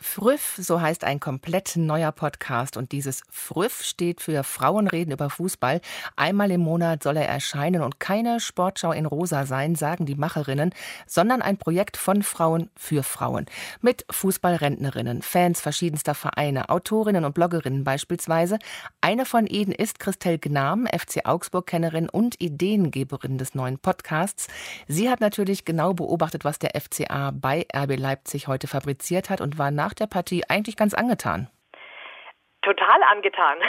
Früff, so heißt ein komplett neuer Podcast. Und dieses Früff steht für Frauenreden über Fußball. Einmal im Monat soll er erscheinen und keine Sportschau in Rosa sein, sagen die Macherinnen, sondern ein Projekt von Frauen für Frauen. Mit Fußballrentnerinnen, Fans verschiedenster Vereine, Autorinnen und Bloggerinnen beispielsweise. Eine von ihnen ist Christelle Gnam, FC Augsburg-Kennerin und Ideengeberin des neuen Podcasts. Sie hat natürlich genau beobachtet, was der FCA bei RB Leipzig heute fabriziert hat und war nach der Partie eigentlich ganz angetan. Total angetan.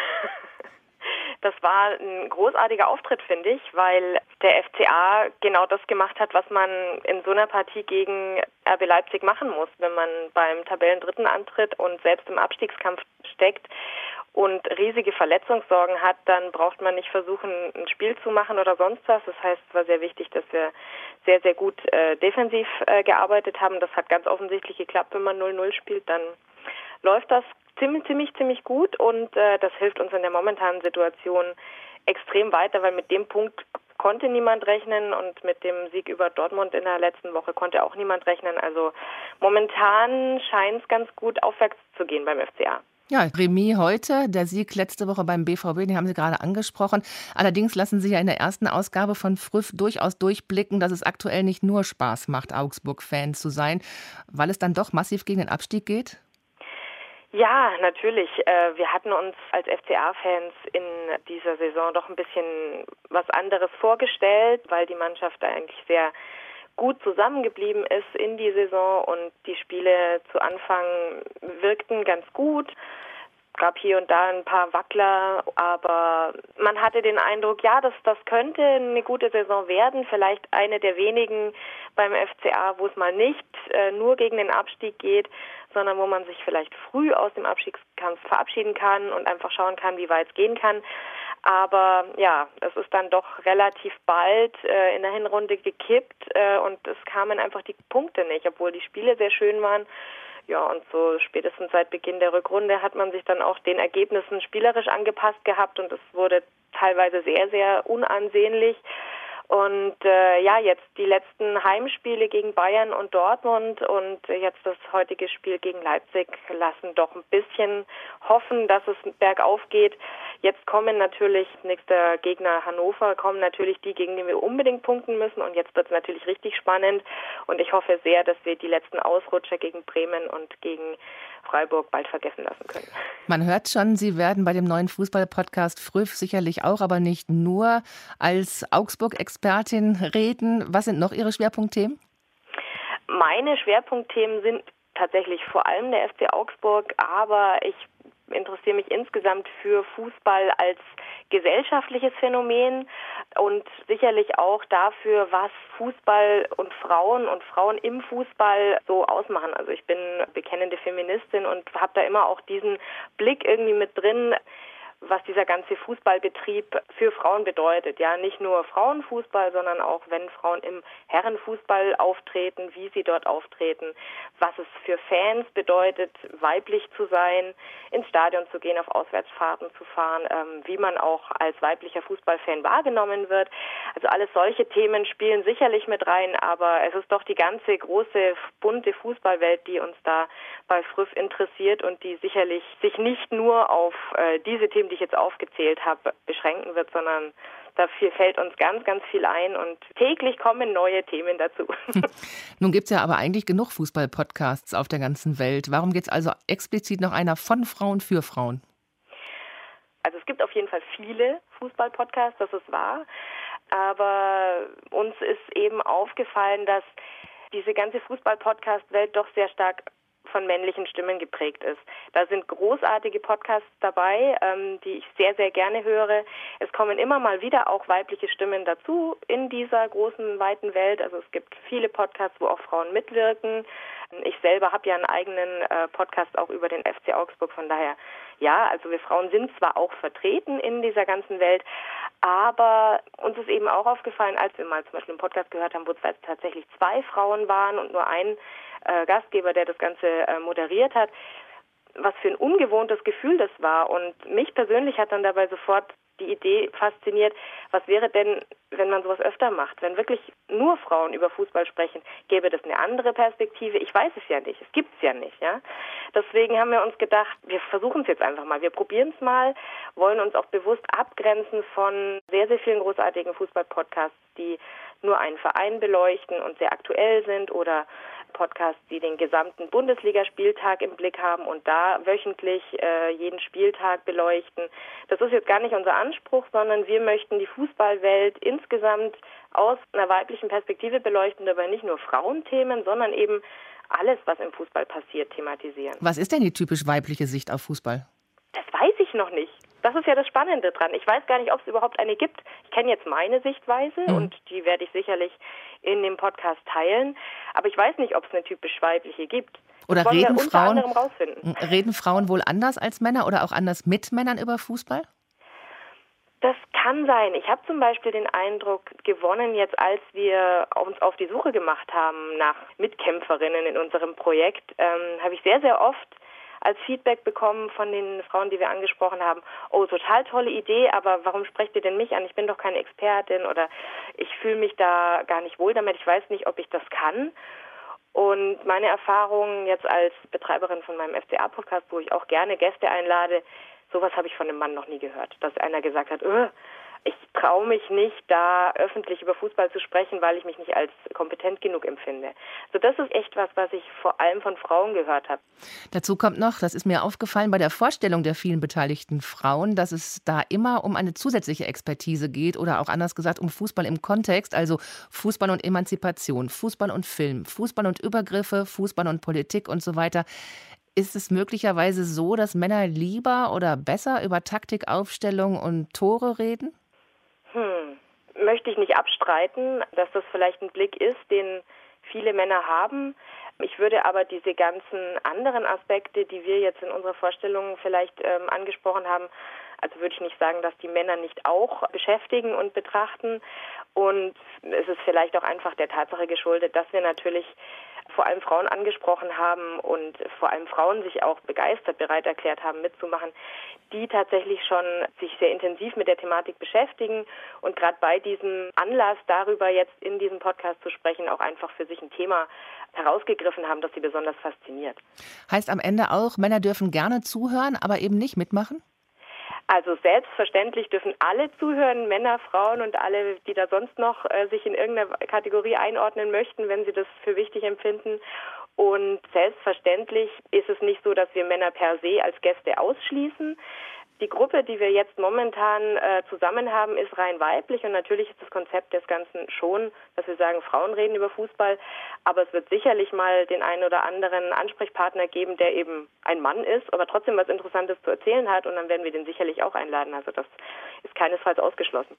Das war ein großartiger Auftritt, finde ich, weil der FCA genau das gemacht hat, was man in so einer Partie gegen RB Leipzig machen muss, wenn man beim Tabellendritten antritt und selbst im Abstiegskampf steckt und riesige Verletzungssorgen hat, dann braucht man nicht versuchen, ein Spiel zu machen oder sonst was. Das heißt, es war sehr wichtig, dass wir sehr, sehr gut äh, defensiv äh, gearbeitet haben. Das hat ganz offensichtlich geklappt, wenn man 0-0 spielt, dann läuft das ziemlich, ziemlich, ziemlich gut und äh, das hilft uns in der momentanen Situation extrem weiter, weil mit dem Punkt konnte niemand rechnen und mit dem Sieg über Dortmund in der letzten Woche konnte auch niemand rechnen. Also momentan scheint es ganz gut aufwärts zu gehen beim FCA. Ja, Remis heute, der Sieg letzte Woche beim BVB, den haben Sie gerade angesprochen. Allerdings lassen Sie ja in der ersten Ausgabe von Früff durchaus durchblicken, dass es aktuell nicht nur Spaß macht, Augsburg-Fan zu sein, weil es dann doch massiv gegen den Abstieg geht? Ja, natürlich. Äh, wir hatten uns als FCA-Fans in dieser Saison doch ein bisschen was anderes vorgestellt, weil die Mannschaft eigentlich sehr gut zusammengeblieben ist in die Saison und Spiele zu Anfang wirkten ganz gut. Es gab hier und da ein paar Wackler, aber man hatte den Eindruck, ja, das, das könnte eine gute Saison werden, vielleicht eine der wenigen beim FCA, wo es mal nicht äh, nur gegen den Abstieg geht, sondern wo man sich vielleicht früh aus dem Abstiegskampf verabschieden kann und einfach schauen kann, wie weit es gehen kann. Aber ja, es ist dann doch relativ bald äh, in der Hinrunde gekippt äh, und es kamen einfach die Punkte nicht, obwohl die Spiele sehr schön waren. Ja, und so spätestens seit Beginn der Rückrunde hat man sich dann auch den Ergebnissen spielerisch angepasst gehabt und es wurde teilweise sehr, sehr unansehnlich. Und äh, ja, jetzt die letzten Heimspiele gegen Bayern und Dortmund und jetzt das heutige Spiel gegen Leipzig lassen doch ein bisschen hoffen, dass es bergauf geht. Jetzt kommen natürlich, nächster Gegner Hannover, kommen natürlich die, gegen die wir unbedingt punkten müssen. Und jetzt wird es natürlich richtig spannend. Und ich hoffe sehr, dass wir die letzten Ausrutscher gegen Bremen und gegen Freiburg bald vergessen lassen können. Man hört schon, Sie werden bei dem neuen Fußball-Podcast Früff sicherlich auch, aber nicht nur als Augsburg-Expertin reden. Was sind noch Ihre Schwerpunktthemen? Meine Schwerpunktthemen sind tatsächlich vor allem der FC Augsburg, aber ich interessiere mich insgesamt für Fußball als gesellschaftliches Phänomen und sicherlich auch dafür, was Fußball und Frauen und Frauen im Fußball so ausmachen. Also ich bin bekennende Feministin und habe da immer auch diesen Blick irgendwie mit drin was dieser ganze Fußballbetrieb für Frauen bedeutet. Ja, nicht nur Frauenfußball, sondern auch wenn Frauen im Herrenfußball auftreten, wie sie dort auftreten, was es für Fans bedeutet, weiblich zu sein, ins Stadion zu gehen, auf Auswärtsfahrten zu fahren, ähm, wie man auch als weiblicher Fußballfan wahrgenommen wird. Also alles solche Themen spielen sicherlich mit rein, aber es ist doch die ganze große bunte Fußballwelt, die uns da bei Früff interessiert und die sicherlich sich nicht nur auf äh, diese Themen die ich jetzt aufgezählt habe, beschränken wird, sondern dafür fällt uns ganz, ganz viel ein und täglich kommen neue Themen dazu. Nun gibt es ja aber eigentlich genug Fußball-Podcasts auf der ganzen Welt. Warum gibt es also explizit noch einer von Frauen für Frauen? Also es gibt auf jeden Fall viele Fußball-Podcasts, das ist wahr. Aber uns ist eben aufgefallen, dass diese ganze Fußball-Podcast-Welt doch sehr stark von männlichen Stimmen geprägt ist. Da sind großartige Podcasts dabei, ähm, die ich sehr, sehr gerne höre. Es kommen immer mal wieder auch weibliche Stimmen dazu in dieser großen, weiten Welt. Also es gibt viele Podcasts, wo auch Frauen mitwirken. Ich selber habe ja einen eigenen äh, Podcast auch über den FC Augsburg, von daher ja, also wir Frauen sind zwar auch vertreten in dieser ganzen Welt, aber uns ist eben auch aufgefallen, als wir mal zum Beispiel einen Podcast gehört haben, wo es tatsächlich zwei Frauen waren und nur ein äh, Gastgeber, der das Ganze äh, moderiert hat, was für ein ungewohntes Gefühl das war. Und mich persönlich hat dann dabei sofort die Idee fasziniert, was wäre denn, wenn man sowas öfter macht, wenn wirklich nur Frauen über Fußball sprechen, gäbe das eine andere Perspektive? Ich weiß es ja nicht, es gibt es ja nicht, ja. Deswegen haben wir uns gedacht, wir versuchen es jetzt einfach mal, wir probieren es mal, wollen uns auch bewusst abgrenzen von sehr, sehr vielen großartigen Fußball-Podcasts, die nur einen Verein beleuchten und sehr aktuell sind oder Podcasts, die den gesamten Bundesligaspieltag im Blick haben und da wöchentlich äh, jeden Spieltag beleuchten. Das ist jetzt gar nicht unser Anspruch, sondern wir möchten die Fußballwelt insgesamt aus einer weiblichen Perspektive beleuchten, dabei nicht nur Frauenthemen, sondern eben alles, was im Fußball passiert, thematisieren. Was ist denn die typisch weibliche Sicht auf Fußball? Das weiß ich noch nicht. Das ist ja das Spannende dran. Ich weiß gar nicht, ob es überhaupt eine gibt. Ich kenne jetzt meine Sichtweise mhm. und die werde ich sicherlich in dem Podcast teilen. Aber ich weiß nicht, ob es eine typisch weibliche gibt. Oder reden Frauen, reden Frauen wohl anders als Männer oder auch anders mit Männern über Fußball? Das kann sein. Ich habe zum Beispiel den Eindruck gewonnen, jetzt als wir uns auf die Suche gemacht haben nach Mitkämpferinnen in unserem Projekt, ähm, habe ich sehr, sehr oft als Feedback bekommen von den Frauen, die wir angesprochen haben, oh, total tolle Idee, aber warum sprecht ihr denn mich an? Ich bin doch keine Expertin oder ich fühle mich da gar nicht wohl damit, ich weiß nicht, ob ich das kann. Und meine Erfahrung jetzt als Betreiberin von meinem FCA-Podcast, wo ich auch gerne Gäste einlade, sowas habe ich von einem Mann noch nie gehört, dass einer gesagt hat, öh, ich traue mich nicht, da öffentlich über Fußball zu sprechen, weil ich mich nicht als kompetent genug empfinde. Also das ist echt was, was ich vor allem von Frauen gehört habe. Dazu kommt noch, das ist mir aufgefallen bei der Vorstellung der vielen beteiligten Frauen, dass es da immer um eine zusätzliche Expertise geht oder auch anders gesagt um Fußball im Kontext, also Fußball und Emanzipation, Fußball und Film, Fußball und Übergriffe, Fußball und Politik und so weiter. Ist es möglicherweise so, dass Männer lieber oder besser über Taktik, Aufstellung und Tore reden? Hm, möchte ich nicht abstreiten, dass das vielleicht ein Blick ist, den viele Männer haben. Ich würde aber diese ganzen anderen Aspekte, die wir jetzt in unserer Vorstellung vielleicht ähm, angesprochen haben, also würde ich nicht sagen, dass die Männer nicht auch beschäftigen und betrachten. Und es ist vielleicht auch einfach der Tatsache geschuldet, dass wir natürlich vor allem Frauen angesprochen haben und vor allem Frauen sich auch begeistert bereit erklärt haben mitzumachen, die tatsächlich schon sich sehr intensiv mit der Thematik beschäftigen und gerade bei diesem Anlass darüber jetzt in diesem Podcast zu sprechen, auch einfach für sich ein Thema herausgegriffen haben, das sie besonders fasziniert. Heißt am Ende auch, Männer dürfen gerne zuhören, aber eben nicht mitmachen? Also selbstverständlich dürfen alle zuhören, Männer, Frauen und alle, die da sonst noch äh, sich in irgendeiner Kategorie einordnen möchten, wenn sie das für wichtig empfinden. Und selbstverständlich ist es nicht so, dass wir Männer per se als Gäste ausschließen. Die Gruppe, die wir jetzt momentan äh, zusammen haben, ist rein weiblich und natürlich ist das Konzept des Ganzen schon, dass wir sagen, Frauen reden über Fußball, aber es wird sicherlich mal den einen oder anderen Ansprechpartner geben, der eben ein Mann ist, aber trotzdem was Interessantes zu erzählen hat und dann werden wir den sicherlich auch einladen. Also das ist keinesfalls ausgeschlossen.